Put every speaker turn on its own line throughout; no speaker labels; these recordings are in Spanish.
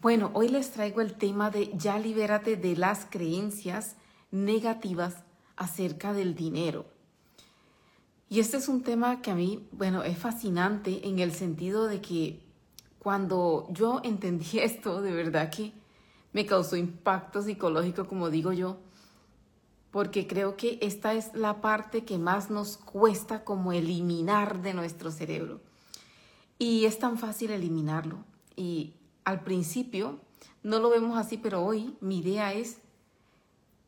Bueno, hoy les traigo el tema de ya libérate de las creencias negativas acerca del dinero. Y este es un tema que a mí, bueno, es fascinante en el sentido de que cuando yo entendí esto, de verdad que me causó impacto psicológico, como digo yo, porque creo que esta es la parte que más nos cuesta como eliminar de nuestro cerebro. Y es tan fácil eliminarlo. Y al principio no lo vemos así, pero hoy mi idea es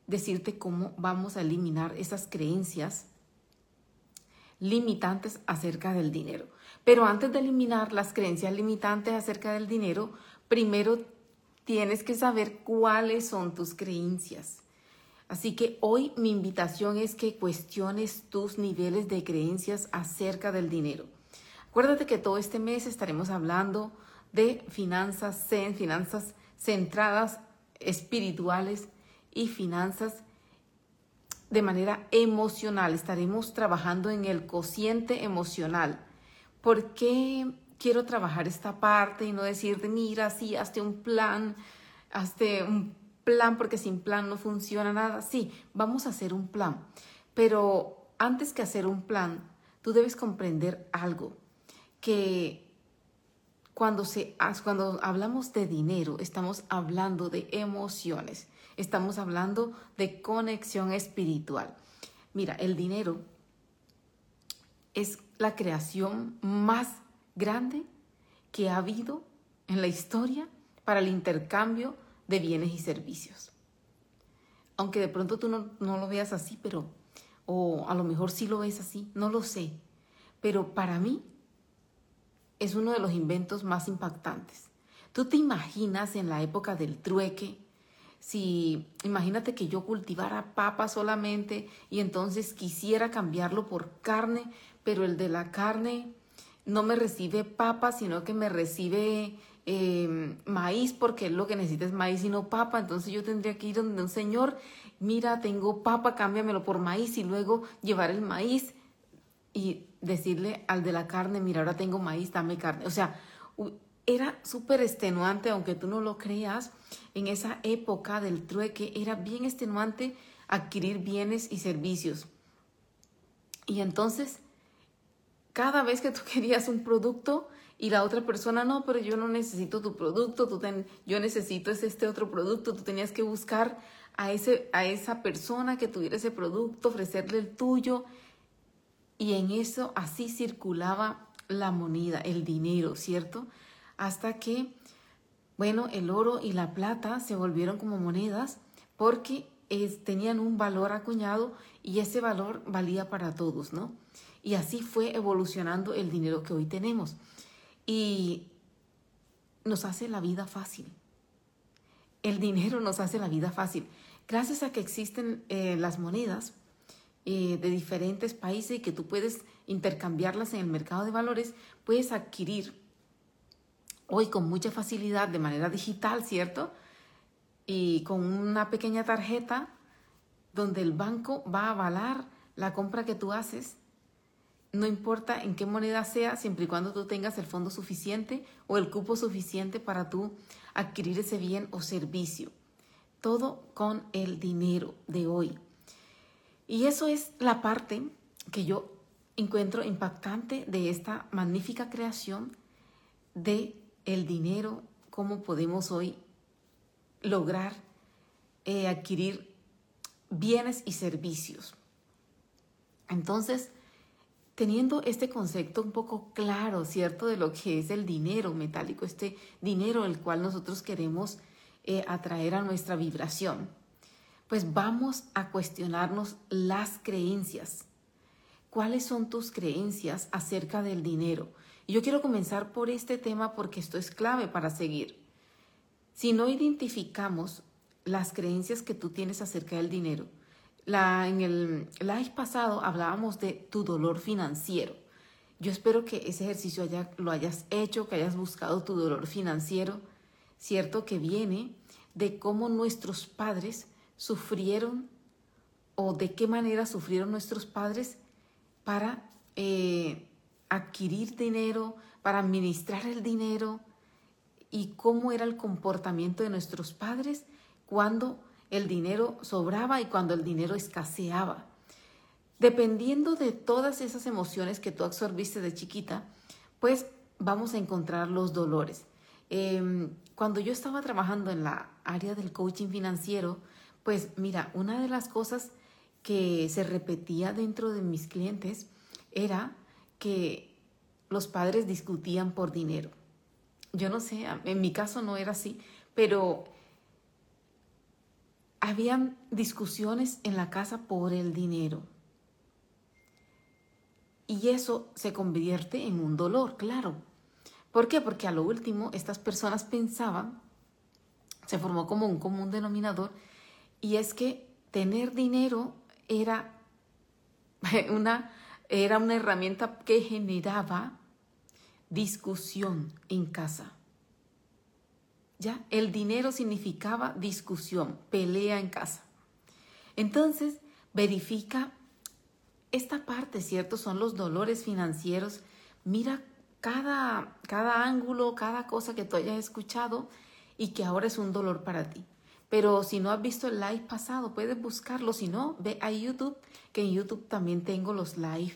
decirte cómo vamos a eliminar esas creencias limitantes acerca del dinero. Pero antes de eliminar las creencias limitantes acerca del dinero, primero tienes que saber cuáles son tus creencias. Así que hoy mi invitación es que cuestiones tus niveles de creencias acerca del dinero. Acuérdate que todo este mes estaremos hablando de finanzas zen, finanzas centradas, espirituales y finanzas de manera emocional. Estaremos trabajando en el cociente emocional. ¿Por qué quiero trabajar esta parte y no decirte, mira, sí, hazte un plan, hazte un plan porque sin plan no funciona nada? Sí, vamos a hacer un plan. Pero antes que hacer un plan, tú debes comprender algo, que cuando, se, cuando hablamos de dinero, estamos hablando de emociones, estamos hablando de conexión espiritual. Mira, el dinero es la creación más grande que ha habido en la historia para el intercambio de bienes y servicios. Aunque de pronto tú no, no lo veas así, pero, o a lo mejor sí lo ves así, no lo sé. Pero para mí es uno de los inventos más impactantes. ¿Tú te imaginas en la época del trueque? Si imagínate que yo cultivara papa solamente y entonces quisiera cambiarlo por carne, pero el de la carne no me recibe papa, sino que me recibe em, maíz, porque lo que necesita es maíz y no papa. Entonces yo tendría que ir donde un señor, mira, tengo papa, cámbiamelo por maíz y luego llevar el maíz y decirle al de la carne, mira, ahora tengo maíz, dame carne. O sea, era súper extenuante, aunque tú no lo creas, en esa época del trueque era bien extenuante adquirir bienes y servicios. Y entonces, cada vez que tú querías un producto y la otra persona, no, pero yo no necesito tu producto, tú yo necesito este otro producto, tú tenías que buscar a, ese, a esa persona que tuviera ese producto, ofrecerle el tuyo y en eso así circulaba la moneda, el dinero, ¿cierto? Hasta que, bueno, el oro y la plata se volvieron como monedas porque tenían un valor acuñado y ese valor valía para todos, ¿no? Y así fue evolucionando el dinero que hoy tenemos. Y nos hace la vida fácil. El dinero nos hace la vida fácil. Gracias a que existen eh, las monedas, eh, de diferentes países y que tú puedes intercambiarlas en el mercado de valores, puedes adquirir hoy con mucha facilidad de manera digital, ¿cierto? Y con una pequeña tarjeta donde el banco va a avalar la compra que tú haces, no importa en qué moneda sea, siempre y cuando tú tengas el fondo suficiente o el cupo suficiente para tú adquirir ese bien o servicio. Todo con el dinero de hoy. Y eso es la parte que yo encuentro impactante de esta magnífica creación de el dinero, cómo podemos hoy lograr eh, adquirir bienes y servicios. Entonces, teniendo este concepto un poco claro, ¿cierto?, de lo que es el dinero metálico, este dinero el cual nosotros queremos eh, atraer a nuestra vibración pues vamos a cuestionarnos las creencias. ¿Cuáles son tus creencias acerca del dinero? Y yo quiero comenzar por este tema porque esto es clave para seguir. Si no identificamos las creencias que tú tienes acerca del dinero, en el live pasado hablábamos de tu dolor financiero. Yo espero que ese ejercicio lo hayas hecho, que hayas buscado tu dolor financiero, cierto que viene de cómo nuestros padres sufrieron o de qué manera sufrieron nuestros padres para eh, adquirir dinero, para administrar el dinero y cómo era el comportamiento de nuestros padres cuando el dinero sobraba y cuando el dinero escaseaba. Dependiendo de todas esas emociones que tú absorbiste de chiquita, pues vamos a encontrar los dolores. Em, cuando yo estaba trabajando en la área del coaching financiero, pues mira, una de las cosas que se repetía dentro de mis clientes era que los padres discutían por dinero. Yo no sé, en mi caso no era así, pero habían discusiones en la casa por el dinero. Y eso se convierte en un dolor, claro. ¿Por qué? Porque a lo último estas personas pensaban, se formó como un común denominador, y es que tener dinero era una, era una herramienta que generaba discusión en casa. ¿Ya? El dinero significaba discusión, pelea en casa. Entonces, verifica esta parte, ¿cierto? Son los dolores financieros. Mira cada, cada ángulo, cada cosa que tú hayas escuchado y que ahora es un dolor para ti. Pero si no has visto el live pasado, puedes buscarlo. Si no, ve a YouTube, que en YouTube también tengo los live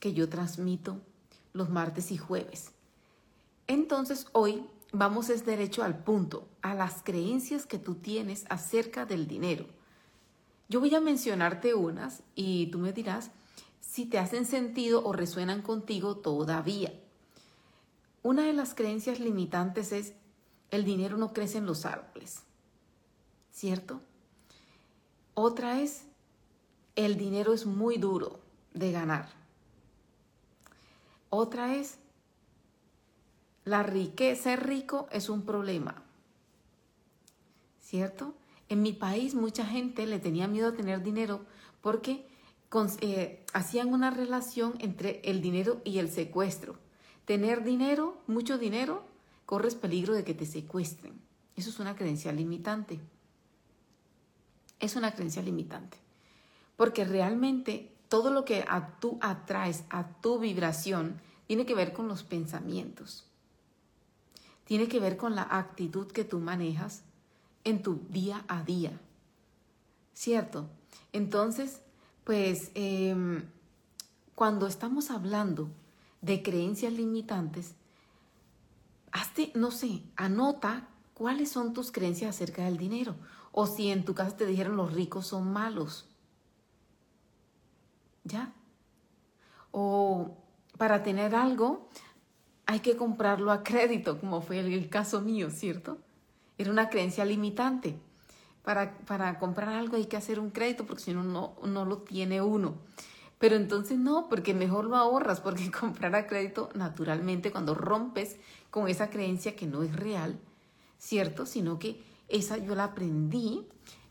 que yo transmito los martes y jueves. Entonces hoy vamos es derecho al punto, a las creencias que tú tienes acerca del dinero. Yo voy a mencionarte unas y tú me dirás si te hacen sentido o resuenan contigo todavía. Una de las creencias limitantes es el dinero no crece en los árboles. ¿Cierto? Otra es, el dinero es muy duro de ganar. Otra es, la riqueza, ser rico es un problema, ¿cierto? En mi país mucha gente le tenía miedo a tener dinero porque eh, hacían una relación entre el dinero y el secuestro. Tener dinero, mucho dinero, corres peligro de que te secuestren. Eso es una creencia limitante es una creencia limitante. Porque realmente todo lo que a tú atraes a tu vibración tiene que ver con los pensamientos. Tiene que ver con la actitud que tú manejas en tu día a día. ¿Cierto? Entonces, pues em, cuando estamos hablando de creencias limitantes, hazte, no sé, anota cuáles son tus creencias acerca del dinero o si en tu casa te dijeron los ricos son malos. ¿Ya? O para tener algo hay que comprarlo a crédito, como fue el, caso mío, ¿cierto? Era una creencia limitante. Para, para, comprar algo hay que hacer un crédito porque si no, no lo tiene uno. Pero entonces no, porque mejor lo ahorras, porque comprar a crédito naturalmente cuando rompes con esa creencia que no es real, ¿cierto? Sino que esa yo la aprendí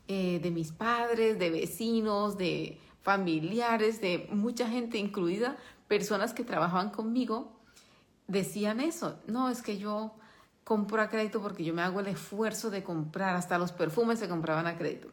eh, de mis padres, de vecinos, de familiares, de mucha gente, incluida personas que trabajaban conmigo, decían eso. No, es que yo compro a crédito porque yo me hago el esfuerzo de comprar, hasta los perfumes se compraban a crédito,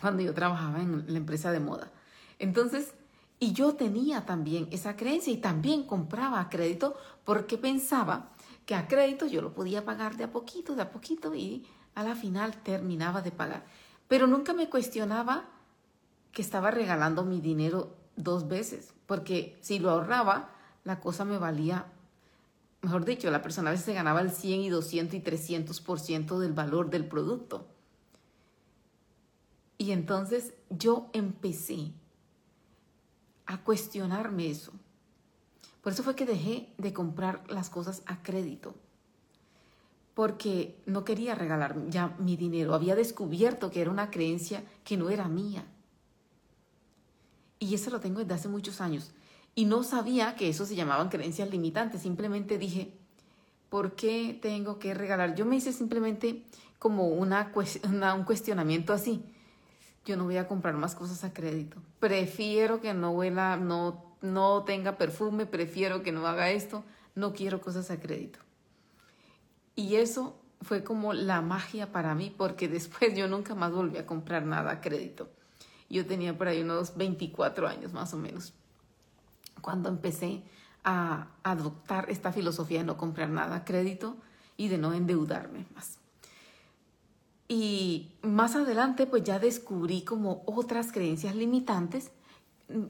cuando yo trabajaba en la empresa de moda. Entonces, y yo tenía también esa creencia y también compraba a crédito porque pensaba que a crédito yo lo podía pagar de a poquito, de a poquito y a la final terminaba de pagar. Pero nunca me cuestionaba que estaba regalando mi dinero dos veces, porque si lo ahorraba, la cosa me valía, mejor dicho, la persona a veces se ganaba el 100 y 200 y 300% del valor del producto. Y entonces yo empecé a cuestionarme eso. Por eso fue que dejé de comprar las cosas a crédito. Porque no quería regalar ya mi dinero. Había descubierto que era una creencia que no era mía. Y eso lo tengo desde hace muchos años. Y no sabía que eso se llamaban creencias limitantes. Simplemente dije, ¿por qué tengo que regalar? Yo me hice simplemente como una, un cuestionamiento así. Yo no voy a comprar más cosas a crédito. Prefiero que no huela, no no tenga perfume, prefiero que no haga esto, no quiero cosas a crédito. Y eso fue como la magia para mí, porque después yo nunca más volví a comprar nada a crédito. Yo tenía por ahí unos 24 años más o menos, cuando empecé a adoptar esta filosofía de no comprar nada a crédito y de no endeudarme más. Y más adelante pues ya descubrí como otras creencias limitantes.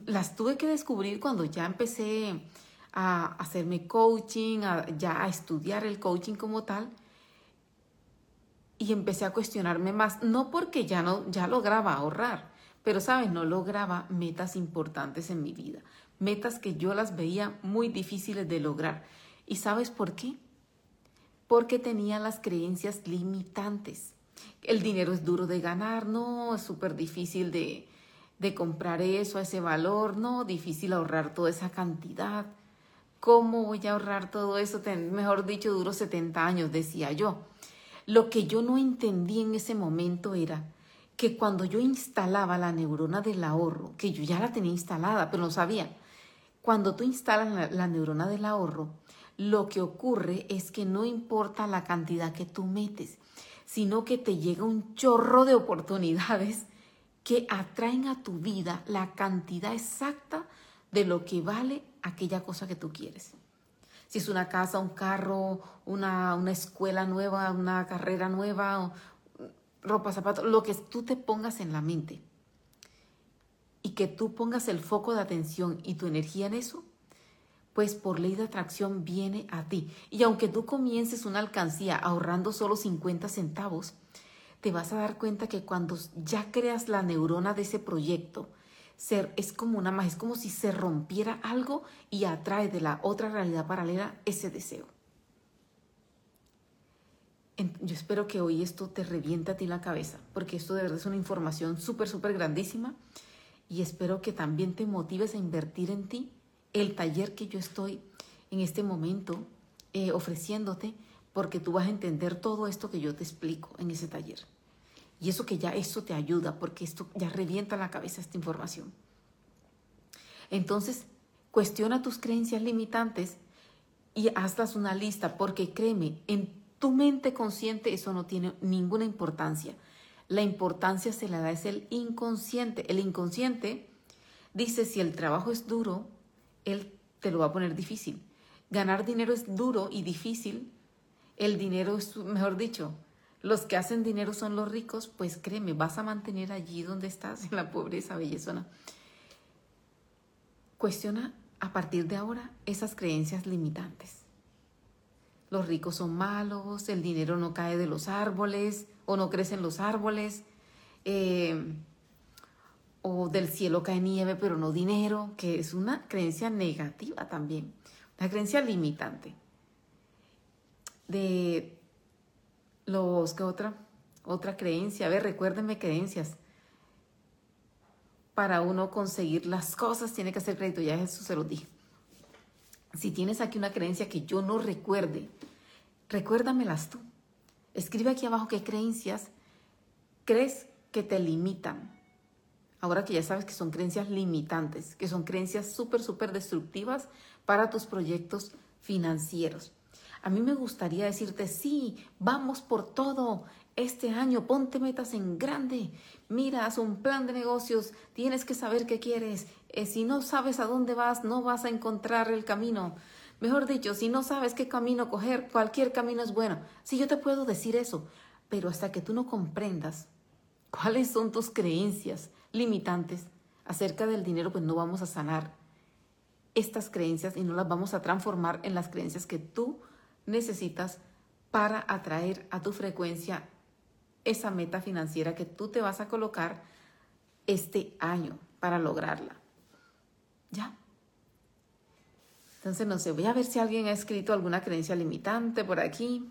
Las tuve que descubrir cuando ya empecé a hacerme coaching, ya a estudiar el coaching como tal. Y empecé a cuestionarme más, no porque ya no ya lograba ahorrar, pero sabes, no lograba metas importantes en mi vida, metas que yo las veía muy difíciles de lograr. ¿Y sabes por qué? Porque tenía las creencias limitantes el dinero es duro de ganar, no, es súper difícil de, de comprar eso a ese valor, no, difícil ahorrar toda esa cantidad. ¿Cómo voy a ahorrar todo eso? Mejor dicho, duro 70 años, decía yo. Lo que yo no entendí en ese momento era que cuando yo instalaba la neurona del ahorro, que yo ya la tenía instalada, pero no sabía, cuando tú instalas la, la neurona del ahorro, lo que ocurre es que no importa la cantidad que tú metes, sino que te llega un chorro de oportunidades que atraen a tu vida la cantidad exacta de lo que vale aquella cosa que tú quieres. Si es una casa, un carro, una, una escuela nueva, una carrera nueva, ropa, zapatos, lo que tú te pongas en la mente y que tú pongas el foco de atención y tu energía en eso, pues por ley de atracción viene a ti. Y aunque tú comiences una alcancía ahorrando solo 50 centavos, te vas a dar cuenta que cuando ya creas la neurona de ese proyecto, ser, es como una es como si se rompiera algo y atrae de la otra realidad paralela ese deseo. Yo espero que hoy esto te reviente a ti la cabeza, porque esto de verdad es una información súper, súper grandísima y espero que también te motives a invertir en ti el taller que yo estoy en este momento eh, ofreciéndote, porque tú vas a entender todo esto que yo te explico en ese taller. Y eso que ya eso te ayuda, porque esto ya revienta la cabeza esta información. Entonces, cuestiona tus creencias limitantes y hazlas una lista, porque créeme, en tu mente consciente eso no tiene ninguna importancia. La importancia se la da es el inconsciente. El inconsciente dice si el trabajo es duro, él te lo va a poner difícil. Ganar dinero es duro y difícil. El dinero es, mejor dicho, los que hacen dinero son los ricos, pues créeme, vas a mantener allí donde estás, en la pobreza bellezona. Cuestiona a partir de ahora esas creencias limitantes. Los ricos son malos, el dinero no cae de los árboles o no crece en los árboles. Eh, o del cielo cae nieve pero no dinero, que es una creencia negativa también, una creencia limitante. De los que otra otra creencia, a ver, recuérdenme creencias. Para uno conseguir las cosas tiene que hacer crédito, ya Jesús se lo dije. Si tienes aquí una creencia que yo no recuerde, recuérdamelas tú. Escribe aquí abajo qué creencias crees que te limitan Ahora que ya sabes que son creencias limitantes, que son creencias súper, súper destructivas para tus proyectos financieros. A mí me gustaría decirte, sí, vamos por todo. Este año ponte metas en grande. Mira, haz un plan de negocios. Tienes que saber qué quieres. Eh, si no sabes a dónde vas, no vas a encontrar el camino. Mejor dicho, si no sabes qué camino coger, cualquier camino es bueno. Sí, yo te puedo decir eso, pero hasta que tú no comprendas cuáles son tus creencias, limitantes acerca del dinero, pues no vamos a sanar estas creencias y no las vamos a transformar en las creencias que tú necesitas para atraer a tu frecuencia esa meta financiera que tú te vas a colocar este año para lograrla. ¿Ya? Entonces, no sé, voy a ver si alguien ha escrito alguna creencia limitante por aquí.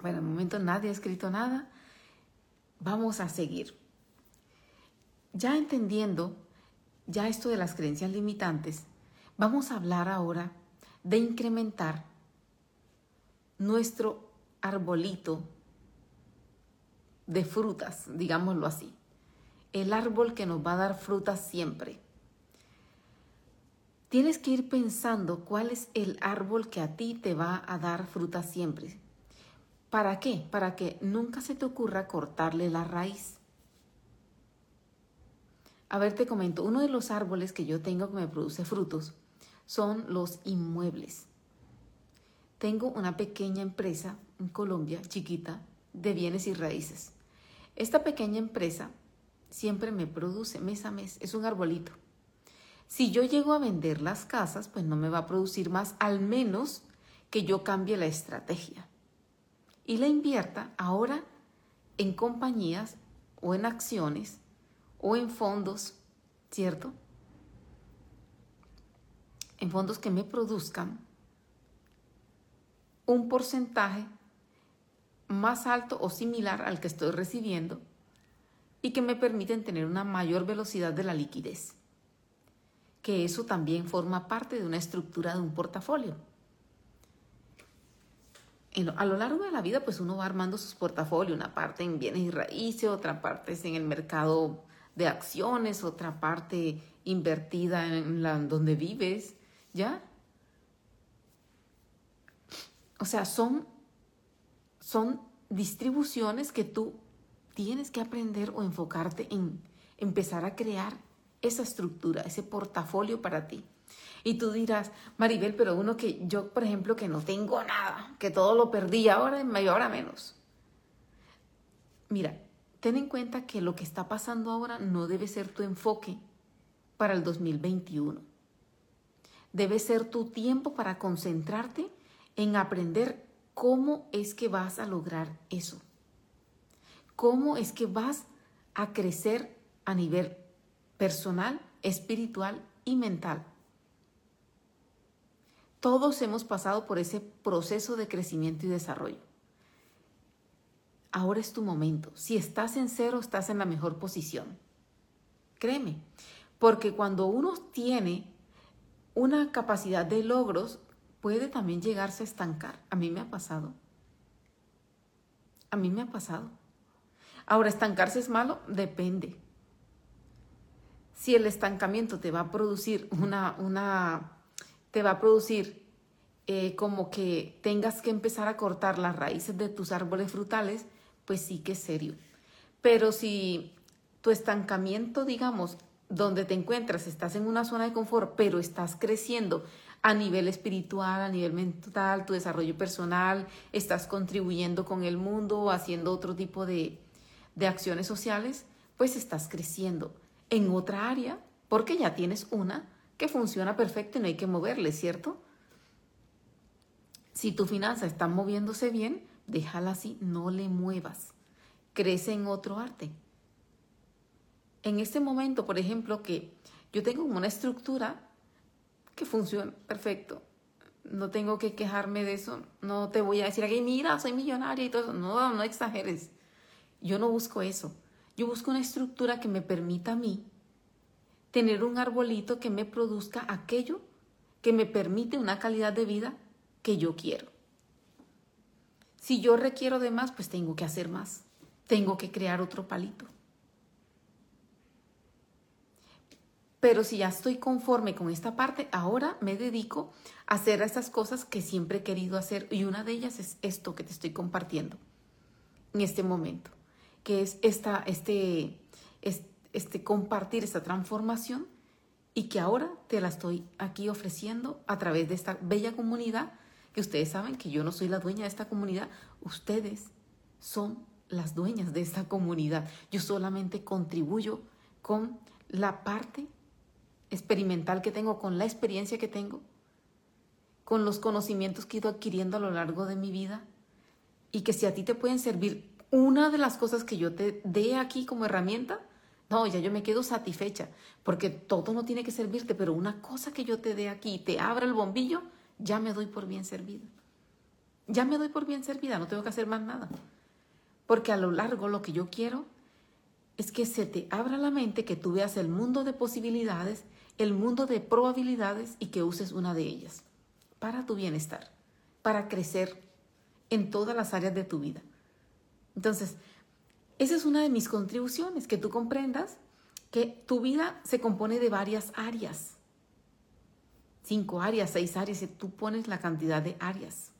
Bueno, en el momento nadie ha escrito nada. Vamos a seguir. Ya entendiendo ya esto de las creencias limitantes, vamos a hablar ahora de incrementar nuestro arbolito de frutas, digámoslo así. El árbol que nos va a dar frutas siempre. Tienes que ir pensando cuál es el árbol que a ti te va a dar frutas siempre. ¿Para qué? Para que nunca se te ocurra cortarle la raíz. A ver, te comento, uno de los árboles que yo tengo que me produce frutos son los inmuebles. Tengo una pequeña empresa en Colombia, chiquita, de bienes y raíces. Esta pequeña empresa siempre me produce mes a mes, es un arbolito. Si yo llego a vender las casas, pues no me va a producir más, al menos que yo cambie la estrategia y la invierta ahora en compañías o en acciones o en fondos, ¿cierto? En fondos que me produzcan un porcentaje más alto o similar al que estoy recibiendo y que me permiten tener una mayor velocidad de la liquidez. Que eso también forma parte de una estructura de un portafolio. a lo largo de la vida, pues uno va armando sus portafolios, una parte en bienes y raíces, otra parte es en el mercado de acciones, otra parte invertida en la, donde vives, ¿ya? O sea, son, son distribuciones que tú tienes que aprender o enfocarte en empezar a crear esa estructura, ese portafolio para ti. Y tú dirás, Maribel, pero uno que yo, por ejemplo, que no tengo nada, que todo lo perdí ahora mayor, ahora menos. Mira, ten en cuenta que lo que está pasando ahora no debe ser tu enfoque para el 2021. Debe ser tu tiempo para concentrarte en aprender cómo es que vas a lograr eso cómo es que vas a crecer a nivel personal, espiritual y mental. Todos hemos pasado por ese proceso de crecimiento y desarrollo. Ahora es tu momento. Si estás en cero, estás en la mejor posición. Créeme, porque cuando uno tiene una capacidad de logros, puede también llegarse a estancar. A mí me ha pasado. A mí me ha pasado. Ahora, ¿estancarse es malo? Depende. Si el estancamiento te va a producir una, una, te va a producir eh, como que tengas que empezar a cortar las raíces de tus árboles frutales, pues sí que es serio. Pero si tu estancamiento, digamos, donde te encuentras, estás en una zona de confort, pero estás creciendo a nivel espiritual, a nivel mental, tu desarrollo personal, estás contribuyendo con el mundo, haciendo otro tipo de, de acciones sociales, pues estás creciendo en otra área porque ya tienes una que funciona perfecto y no hay que moverle, ¿cierto? Si tu finanza está moviéndose bien, déjala así, no le muevas. Crece en otro arte. En este momento, por ejemplo, que yo tengo una estructura que funciona perfecto. No tengo que quejarme de eso. No te voy a decir aquí, mira, soy millonaria y todo eso. No, no exageres. Yo no busco eso. Yo busco una estructura que me permita a mí tener un arbolito que me produzca aquello que me permite una calidad de vida que yo quiero. Si yo requiero de más, pues tengo que hacer más. Tengo que crear otro palito. Pero si ya estoy conforme con esta parte, ahora me dedico a hacer esas cosas que siempre he querido hacer y una de ellas es esto que te estoy compartiendo en este momento que es esta, este, este compartir esta transformación y que ahora te la estoy aquí ofreciendo a través de esta bella comunidad, que ustedes saben que yo no soy la dueña de esta comunidad, ustedes son las dueñas de esta comunidad. Yo solamente contribuyo con la parte experimental que tengo, con la experiencia que tengo, con los conocimientos que he ido adquiriendo a lo largo de mi vida y que si a ti te pueden servir una de las cosas que yo te dé aquí como herramienta, no, ya yo me quedo satisfecha, porque todo no tiene que servirte, pero una cosa que yo te dé aquí y te abra el bombillo, ya me doy por bien servida. Ya me doy por bien servida, no tengo que hacer más nada. Porque a lo largo lo que yo quiero es que se te abra la mente, que tú veas el mundo de posibilidades, el mundo de probabilidades y que uses una de ellas para tu bienestar, para crecer en todas las áreas de tu vida. Entonces, esa es una de mis contribuciones, que tú comprendas que tu vida se compone de varias áreas. Cinco áreas, seis áreas, y tú pones la cantidad de áreas,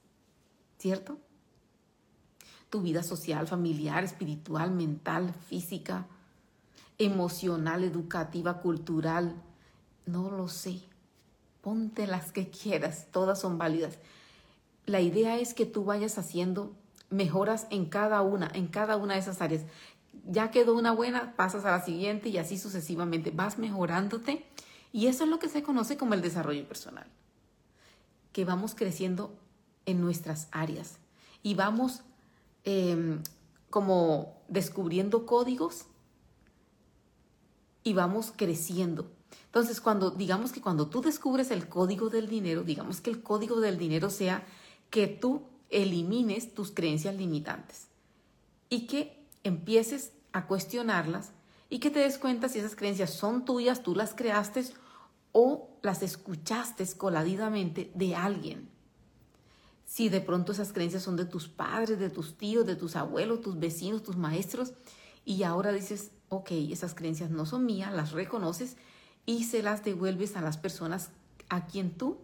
¿cierto? Tu vida social, familiar, espiritual, mental, física, emocional, educativa, cultural, no lo sé. Ponte las que quieras, todas son válidas. la idea es que tú vayas haciendo mejoras en cada una, en cada una de esas áreas. Ya quedó una buena, pasas a la siguiente y así sucesivamente. Vas mejorándote y eso es lo que se conoce como el desarrollo personal. Que vamos creciendo en nuestras áreas y vamos em, como descubriendo códigos y vamos creciendo. Entonces, cuando digamos que cuando tú descubres el código del dinero, digamos que el código del dinero sea que tú elimines tus creencias limitantes y que empieces a cuestionarlas y que te des cuenta si esas creencias son tuyas, tú las creaste o las escuchaste coladidamente de alguien. Si de pronto esas creencias son de tus padres, de tus tíos, de tus abuelos, tus vecinos, tus maestros, y ahora dices, ok, esas creencias no son mías, las reconoces y se las devuelves a las personas a quien tú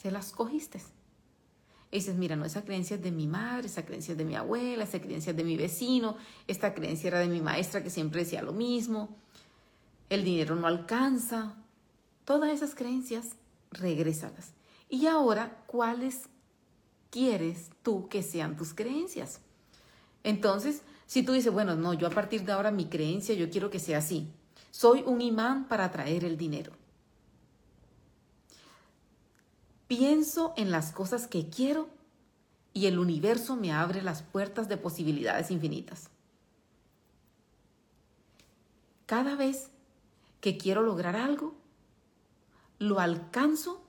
se las cogiste. Y dices, mira, no, esa creencia es de mi madre, esa creencia es de mi abuela, esa creencia es de mi vecino, esta creencia era de mi maestra que siempre decía lo mismo, el dinero no alcanza. Todas esas creencias, regrésalas. Y ahora, ¿cuáles quieres tú que sean tus creencias? Entonces, si tú dices, bueno, no, yo a partir de ahora mi creencia, yo quiero que sea así. Soy un imán para atraer el dinero. Pienso en las cosas que quiero y el universo me abre las puertas de posibilidades infinitas. Cada vez que quiero lograr algo, lo alcanzo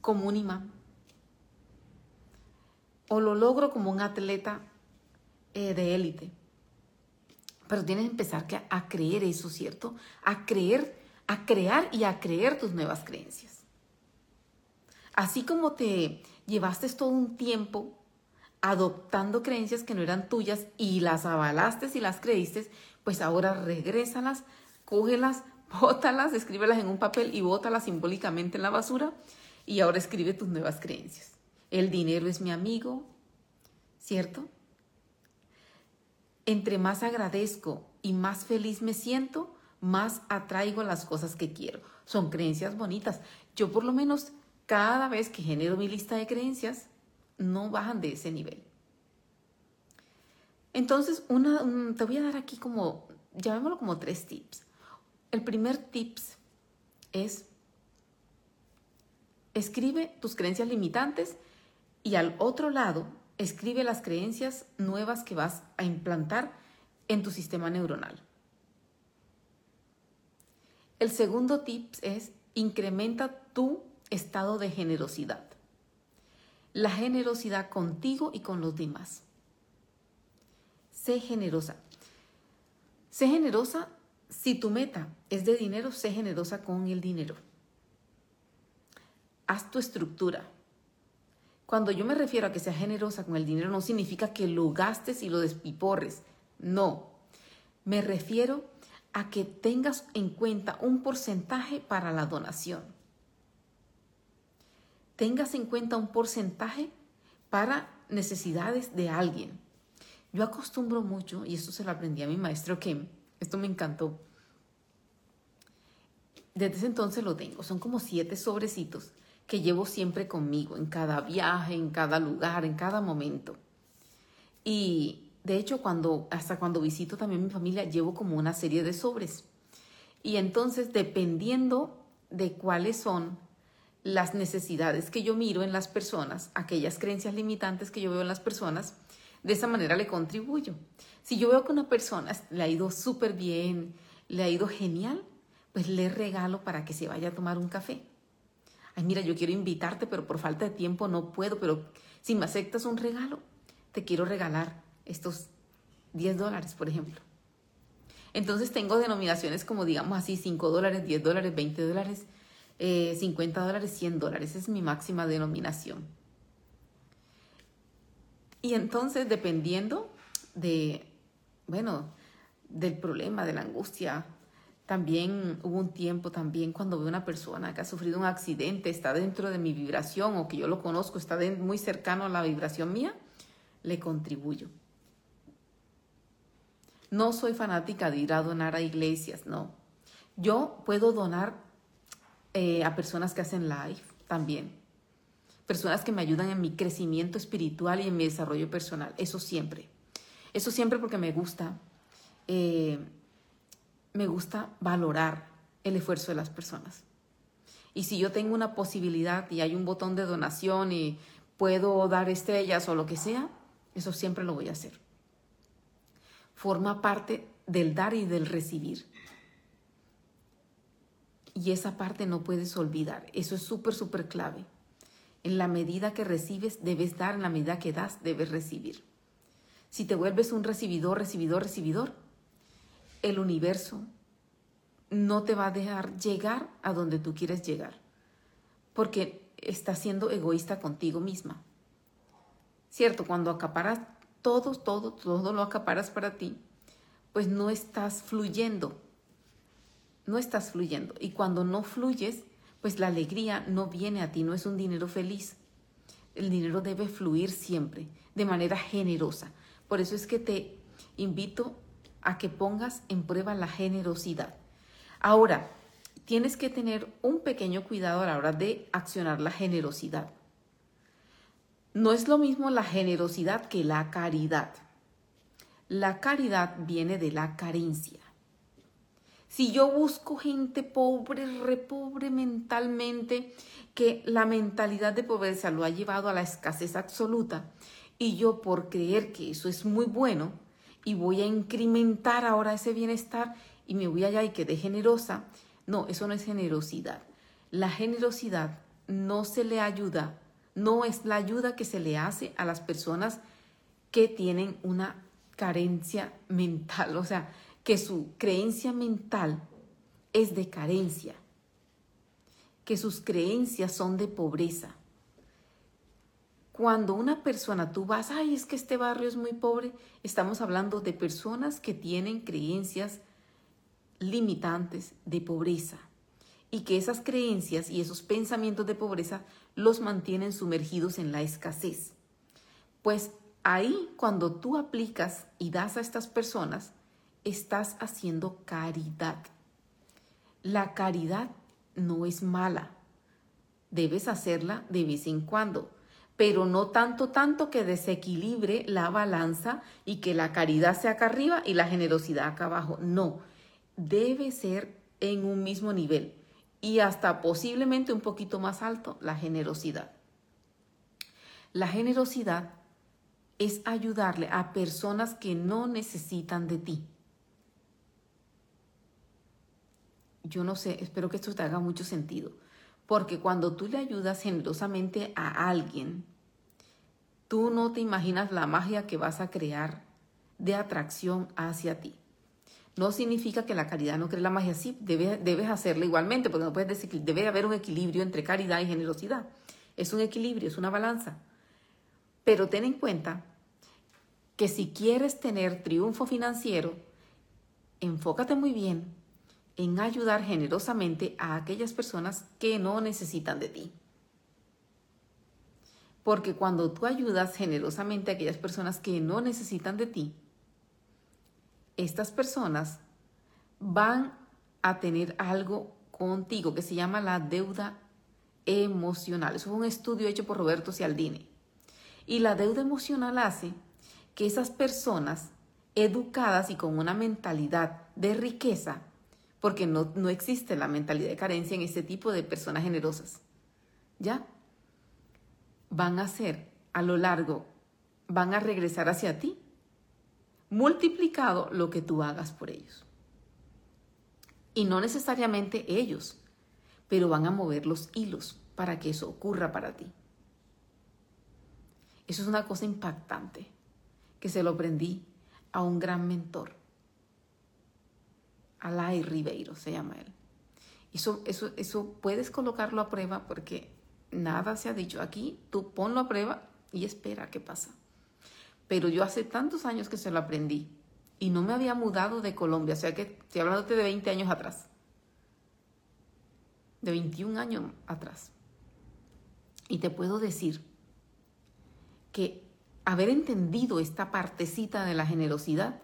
como un imán. O lo logro como un atleta eh, de élite. Pero tienes que empezar a creer eso, ¿cierto? A creer, a crear y a creer tus nuevas creencias. Así como te llevaste todo un tiempo adoptando creencias que no eran tuyas y las avalaste y las creíste, pues ahora regrésalas, cógelas, bótalas, escríbelas en un papel y bótalas simbólicamente en la basura y ahora escribe tus nuevas creencias. El dinero es mi amigo, ¿cierto? Entre más agradezco y más feliz me siento, más atraigo las cosas que quiero. Son creencias bonitas. Yo por lo menos cada vez que genero mi lista de creencias, no bajan de ese nivel. Entonces, una, te voy a dar aquí como, llamémoslo como tres tips. El primer tips es, escribe tus creencias limitantes y al otro lado, escribe las creencias nuevas que vas a implantar en tu sistema neuronal. El segundo tips es, incrementa tu estado de generosidad. La generosidad contigo y con los demás. Sé generosa. Sé generosa si tu meta es de dinero, sé generosa con el dinero. Haz tu estructura. Cuando yo me refiero a que sea generosa con el dinero, no significa que lo gastes y lo despiporres. No. Me refiero a que tengas en cuenta un porcentaje para la donación tengas en cuenta un porcentaje para necesidades de alguien. Yo acostumbro mucho, y esto se lo aprendí a mi maestro que esto me encantó. Desde ese entonces lo tengo, son como siete sobrecitos que llevo siempre conmigo, en cada viaje, en cada lugar, en cada momento. Y de hecho, cuando, hasta cuando visito también mi familia, llevo como una serie de sobres. Y entonces, dependiendo de cuáles son las necesidades que yo miro en las personas, aquellas creencias limitantes que yo veo en las personas, de esa manera le contribuyo. Si yo veo que una persona le ha ido súper bien, le ha ido genial, pues le regalo para que se vaya a tomar un café. Ay, mira, yo quiero invitarte, pero por falta de tiempo no puedo, pero si me aceptas un regalo, te quiero regalar estos 10 dólares, por ejemplo. Entonces tengo denominaciones como, digamos así, 5 dólares, 10 dólares, 20 dólares, 50 eh, dólares, 100 dólares. es mi máxima denominación. Y entonces, dependiendo de, bueno, del problema, de la angustia, también hubo un tiempo también cuando veo una persona que ha sufrido un accidente, está dentro de mi vibración o que yo lo conozco, está muy cercano a la vibración mía, le contribuyo. No soy fanática de ir a donar a iglesias, no. Yo puedo donar eh, a personas que hacen live también. personas que me ayudan en mi crecimiento espiritual y en mi desarrollo personal. Eso siempre. Eso siempre porque me gusta, eh, me gusta valorar el esfuerzo de las personas. Y si yo tengo una posibilidad y hay un botón de donación y puedo dar estrellas o lo que sea, eso siempre lo voy a hacer. Forma parte del dar y del recibir. Y esa parte no puedes olvidar. Eso es súper, súper clave. En la medida que recibes, debes dar, en la medida que das, debes recibir. Si te vuelves un recibidor, recibidor, recibidor, el universo no te va a dejar llegar a donde tú quieres llegar, porque estás siendo egoísta contigo misma. Cierto, cuando acaparas todo, todo, todo lo acaparas para ti, pues no estás fluyendo, no estás fluyendo. Y cuando no fluyes, pues la alegría no viene a ti, no es un dinero feliz. El dinero debe fluir siempre, de manera generosa. Por eso es que te invito a que pongas en prueba la generosidad. Ahora, tienes que tener un pequeño cuidado a la hora de accionar la generosidad. No es lo mismo la generosidad que la caridad. La caridad viene de la carencia. Si yo busco gente pobre, repobre mentalmente, que la mentalidad de pobreza lo ha llevado a la escasez absoluta, y yo por creer que eso es muy bueno, y voy a incrementar ahora ese bienestar y me voy allá y quedé generosa, no, eso no es generosidad. La generosidad no se le ayuda, no es la ayuda que se le hace a las personas que tienen una carencia mental, o sea, que su creencia mental es de carencia, que sus creencias son de pobreza. Cuando una persona, tú vas, ay, es que este barrio es muy pobre, estamos hablando de personas que tienen creencias limitantes de pobreza y que esas creencias y esos pensamientos de pobreza los mantienen sumergidos en la escasez. Pues ahí cuando tú aplicas y das a estas personas, estás haciendo caridad. La caridad no es mala. Debes hacerla de vez en cuando, pero no tanto, tanto que desequilibre la balanza y que la caridad sea acá arriba y la generosidad acá abajo. No, debe ser en un mismo nivel y hasta posiblemente un poquito más alto la generosidad. La generosidad es ayudarle a personas que no necesitan de ti. yo no sé, espero que esto te haga mucho sentido, porque cuando tú le ayudas generosamente a alguien, tú no te imaginas la magia que vas a crear de atracción hacia ti. No significa que la caridad no cree la magia, sí, debes, debes hacerla igualmente, porque no puedes decir que debe haber un equilibrio entre caridad y generosidad. Es un equilibrio, es una balanza. Pero ten en cuenta que si quieres tener triunfo financiero, enfócate muy bien en ayudar generosamente a aquellas personas que no necesitan de ti. Porque cuando tú ayudas generosamente a aquellas personas que no necesitan de ti, estas personas van a tener algo contigo que se llama la deuda emocional. Es un estudio hecho por Roberto Cialdini. Y la deuda emocional hace que esas personas educadas y con una mentalidad de riqueza porque no, no existe la mentalidad de carencia en este tipo de personas generosas. ¿Ya? Van a ser a lo largo, van a regresar hacia ti, multiplicado lo que tú hagas por ellos. Y no necesariamente ellos, pero van a mover los hilos para que eso ocurra para ti. Eso es una cosa impactante que se lo aprendí a un gran mentor Alay Ribeiro se llama él. Eso, eso, eso puedes colocarlo a prueba porque nada se ha dicho. Aquí tú ponlo a prueba y espera qué pasa. Pero yo hace tantos años que se lo aprendí y no me había mudado de Colombia, o sea que estoy hablándote de 20 años atrás, de 21 años atrás. Y te puedo decir que haber entendido esta partecita de la generosidad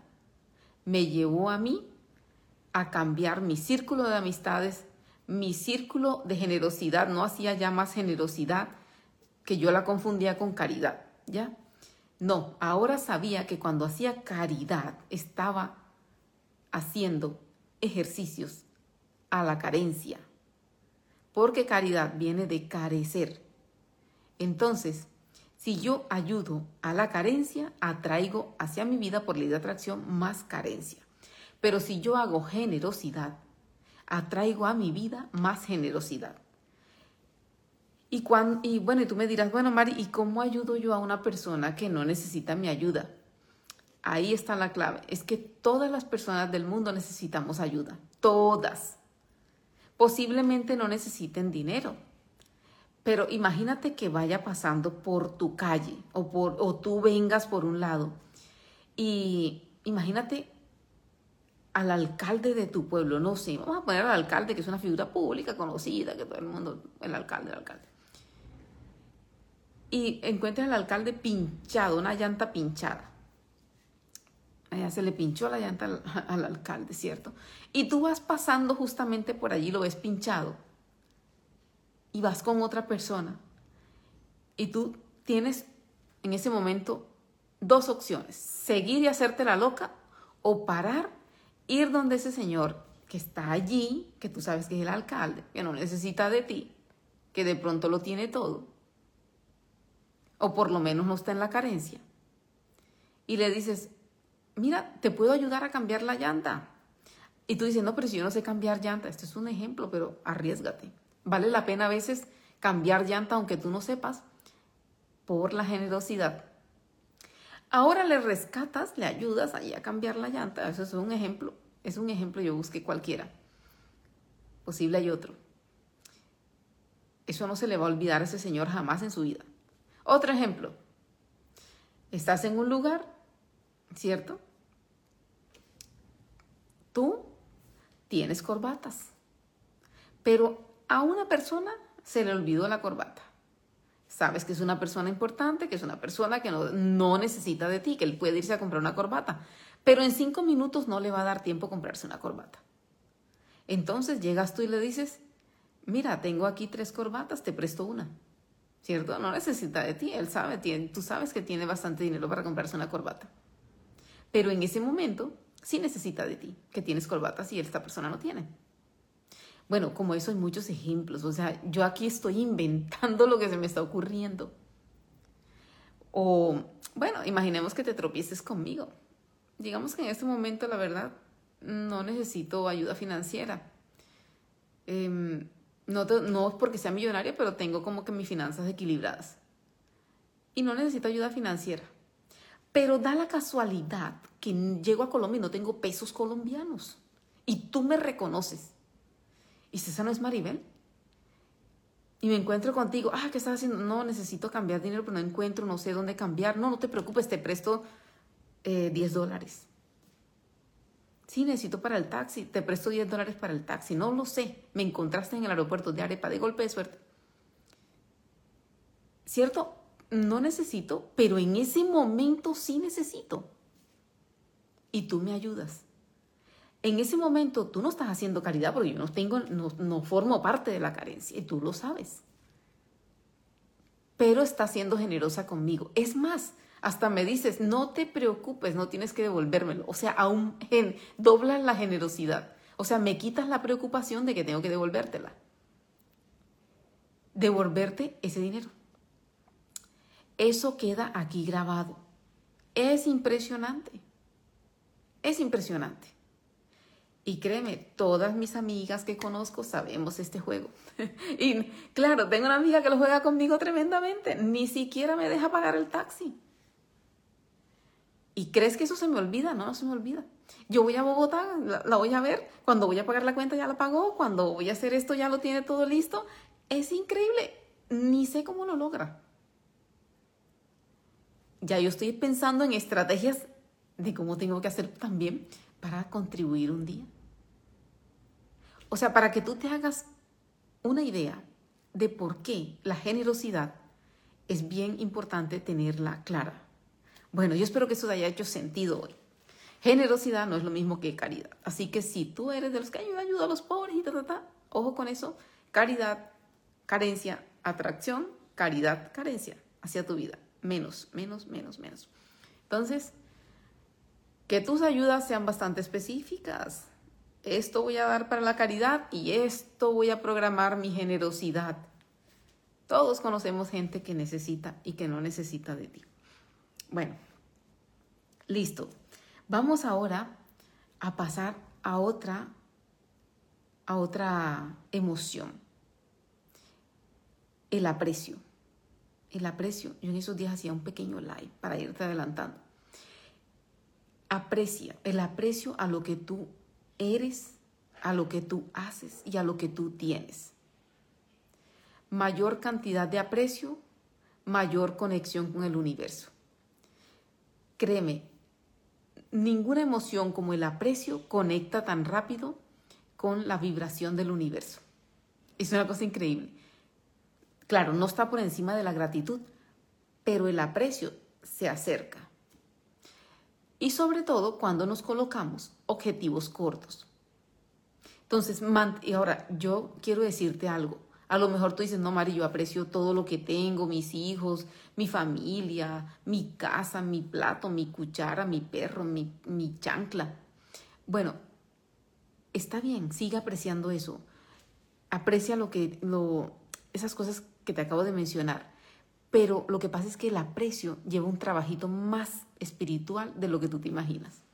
me llevó a mí a cambiar mi círculo de amistades, mi círculo de generosidad, no hacía ya más generosidad que yo la confundía con caridad, ¿ya? No, ahora sabía que cuando hacía caridad estaba haciendo ejercicios a la carencia, porque caridad viene de carecer. Entonces, si yo ayudo a la carencia, atraigo hacia mi vida por ley de atracción más carencia. Pero si yo hago generosidad, atraigo a mi vida más generosidad. Y, cuando, y bueno, y tú me dirás, bueno, Mari, ¿y cómo ayudo yo a una persona que no necesita mi ayuda? Ahí está la clave. Es que todas las personas del mundo necesitamos ayuda. Todas. Posiblemente no necesiten dinero. Pero imagínate que vaya pasando por tu calle o, por, o tú vengas por un lado. Y imagínate al alcalde de tu pueblo, no sé, vamos a poner al alcalde que es una figura pública conocida, que todo el mundo, el alcalde, el alcalde y encuentra al alcalde pinchado, una llanta pinchada. Allá se le pinchó la llanta al, alcalde, ¿cierto? Y tú vas pasando justamente por allí, lo ves pinchado, y vas con otra persona, y tú tienes en ese momento dos opciones, seguir y hacerte la loca o parar, ir donde ese señor que está allí, que tú sabes que es el alcalde, que no necesita de ti, que de pronto lo tiene todo, o por lo menos no está en la carencia, y le dices, mira, te puedo ayudar a cambiar la llanta. Y tú dices, no, pero si yo no sé cambiar llanta, esto es un ejemplo, pero arriesgate. Vale la pena a veces cambiar llanta aunque tú no sepas por la generosidad. Ahora le rescatas, le ayudas ahí a cambiar la llanta. Eso es un ejemplo. Es un ejemplo, yo busqué cualquiera. Posible hay otro. Eso no se le va a olvidar a ese señor jamás en su vida. Otro ejemplo. Estás en un lugar, ¿cierto? Tú tienes corbatas, pero a una persona se le olvidó la corbata. Sabes que es una persona importante, que es una persona que no, necesita de ti, que él puede irse a comprar una corbata, pero en cinco minutos no le va a dar tiempo a comprarse una corbata. Entonces llegas tú y le dices, mira, tengo aquí tres corbatas, te presto una. ¿cierto? No necesita de ti, él sabe, tú sabes que tiene bastante dinero para comprarse una corbata. Pero en ese momento sí necesita de ti, que tienes corbatas y esta persona no tiene. Bueno, como eso hay muchos ejemplos, o sea, yo aquí estoy inventando lo que se me está ocurriendo. O, bueno, imaginemos que te tropieces conmigo. Digamos que en este momento, la verdad, no necesito ayuda financiera. Eh, no, no es porque sea millonaria, pero tengo como que mis finanzas equilibradas. Y no necesito ayuda financiera. Pero da la casualidad que llego a Colombia y no tengo pesos colombianos. Y tú me reconoces. ¿Y si esa no es Maribel? Y me encuentro contigo. Ah, ¿qué estás haciendo? No, necesito cambiar dinero, pero no encuentro, no sé dónde cambiar. No, no te preocupes, te presto 10 eh, dólares. Sí, necesito para el taxi, te presto 10 dólares para el taxi, no lo sé, me encontraste en el aeropuerto de Arepa de golpe de suerte. ¿Cierto? No necesito, pero en ese momento sí necesito. Y tú me ayudas. En ese momento tú no estás haciendo caridad porque yo no tengo, no, no formo parte de la carencia y tú lo sabes. Pero estás siendo generosa conmigo. Es más, hasta me dices, no te preocupes, no tienes que devolvérmelo. O sea, aún doblas la generosidad. O sea, me quitas la preocupación de que tengo que devolvértela. Devolverte ese dinero. Eso queda aquí grabado. Es impresionante. Es impresionante. Y créeme, todas mis amigas que conozco sabemos este juego. y claro, tengo una amiga que lo juega conmigo tremendamente. Ni siquiera me deja pagar el taxi. ¿Y crees que eso se me olvida? No, no se me olvida. Yo voy a Bogotá, la, voy a ver, cuando voy a pagar la cuenta ya la pagó, cuando voy a hacer esto ya lo tiene todo listo. Es increíble, ni sé cómo lo logra. Ya yo estoy pensando en estrategias de cómo tengo que hacer también para contribuir un día. O sea, para que tú te hagas una idea de por qué la generosidad es bien importante tenerla clara. Bueno, yo espero que eso te haya hecho sentido hoy. Generosidad no es lo mismo que caridad. Así que si tú eres de los que ayuda, ayuda a los pobres y ta, ta, ta, ojo con eso. Caridad, carencia, atracción caridad, carencia hacia tu vida. Menos, menos, menos, menos. Entonces, que tus ayudas sean bastante específicas. Esto voy a dar para la caridad y esto voy a programar mi generosidad. Todos conocemos gente que necesita y que no necesita de ti. Bueno, listo. Vamos ahora a pasar a otra a otra emoción. El aprecio. El aprecio. Yo en esos días hacía un pequeño live para irte adelantando. Aprecia, el aprecio a lo que tú eres, a lo que tú haces y a lo que tú tienes. Mayor cantidad de aprecio, mayor conexión con el universo. Créeme, ninguna emoción como el aprecio conecta tan rápido con la vibración del universo. Es una cosa increíble. Claro, no está por encima de la gratitud, pero el aprecio se acerca. Y sobre todo cuando nos colocamos objetivos cortos. Entonces, y ahora yo quiero decirte algo. A lo mejor tú dices, no, Mari, yo aprecio todo lo que tengo, mis hijos, mi familia, mi casa, mi plato, mi cuchara, mi perro, mi, mi chancla. Bueno, está bien, sigue apreciando eso. Aprecia lo que, lo, esas cosas que te acabo de mencionar. Pero lo que pasa es que el aprecio lleva un trabajito más espiritual de lo que tú te imaginas.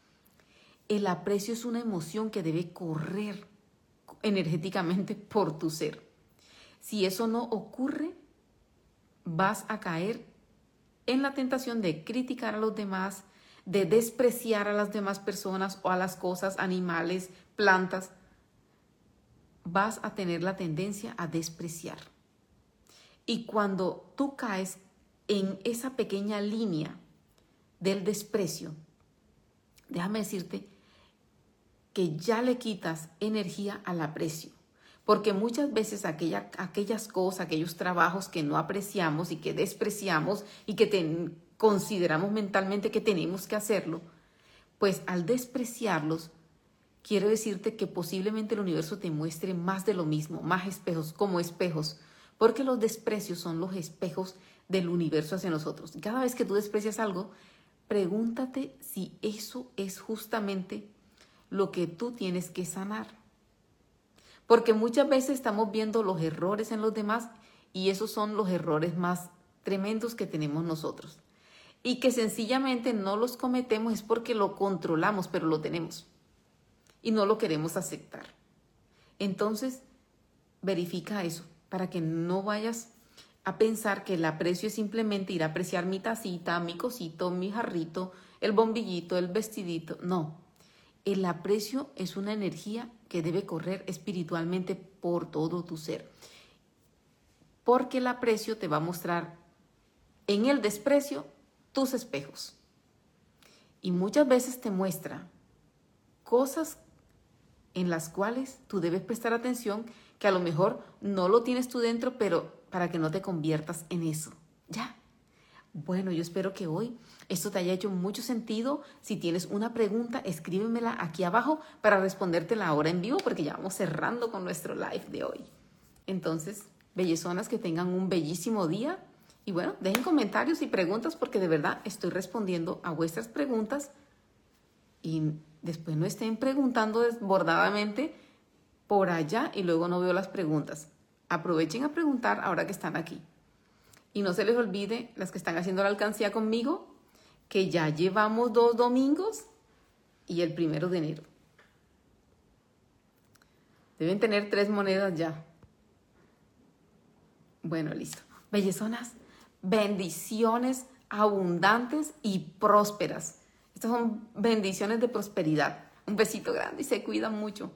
El aprecio es una emoción que debe correr energéticamente por tu ser. Si eso no ocurre, vas a caer en la tentación de criticar a los demás, de despreciar a las demás personas o a las cosas, animales, plantas. Vas a tener la tendencia a despreciar. Y cuando tú caes en esa pequeña línea del desprecio, déjame decirte que ya le quitas energía al aprecio. Porque muchas veces aquellas cosas, aquellos trabajos que no apreciamos y que despreciamos y que consideramos mentalmente que tenemos que hacerlo, pues al despreciarlos, quiero decirte que posiblemente el universo te muestre más de lo mismo, más espejos, como espejos, porque los desprecios son los espejos del universo hacia nosotros. Cada vez que tú desprecias algo, pregúntate si eso es justamente lo que tú tienes que sanar. Porque muchas veces estamos viendo los errores en los demás y esos son los errores más tremendos que tenemos nosotros. Y que sencillamente no los cometemos es porque lo controlamos, pero lo tenemos. Y no lo queremos aceptar. Entonces, verifica eso para que no vayas a pensar que el aprecio es simplemente ir a apreciar mi tacita, mi cosito, mi jarrito, el bombillito, el vestidito. No, el aprecio es una energía que debe correr espiritualmente por todo tu ser. Porque el aprecio te va a mostrar en el desprecio tus espejos. Y muchas veces te muestra cosas en las cuales tú debes prestar atención que a lo mejor no lo tienes tú dentro, pero para que no te conviertas en eso. Ya. Bueno, yo espero que hoy esto te haya hecho mucho sentido. Si tienes una pregunta, escríbemela aquí abajo para respondértela ahora en vivo porque ya vamos cerrando con nuestro live de hoy. Entonces, bellezonas, que tengan un bellísimo día. Y bueno, dejen comentarios y preguntas porque de verdad estoy respondiendo a vuestras preguntas y después no estén preguntando desbordadamente por allá y luego no veo las preguntas. Aprovechen a preguntar ahora que están aquí. Y no se les olvide, las que están haciendo la alcancía conmigo, que ya llevamos dos domingos y el primero de enero. Deben tener tres monedas ya. Bueno, listo. Bellezonas, bendiciones abundantes y prósperas. Estas son bendiciones de prosperidad. Un besito grande y se cuidan mucho.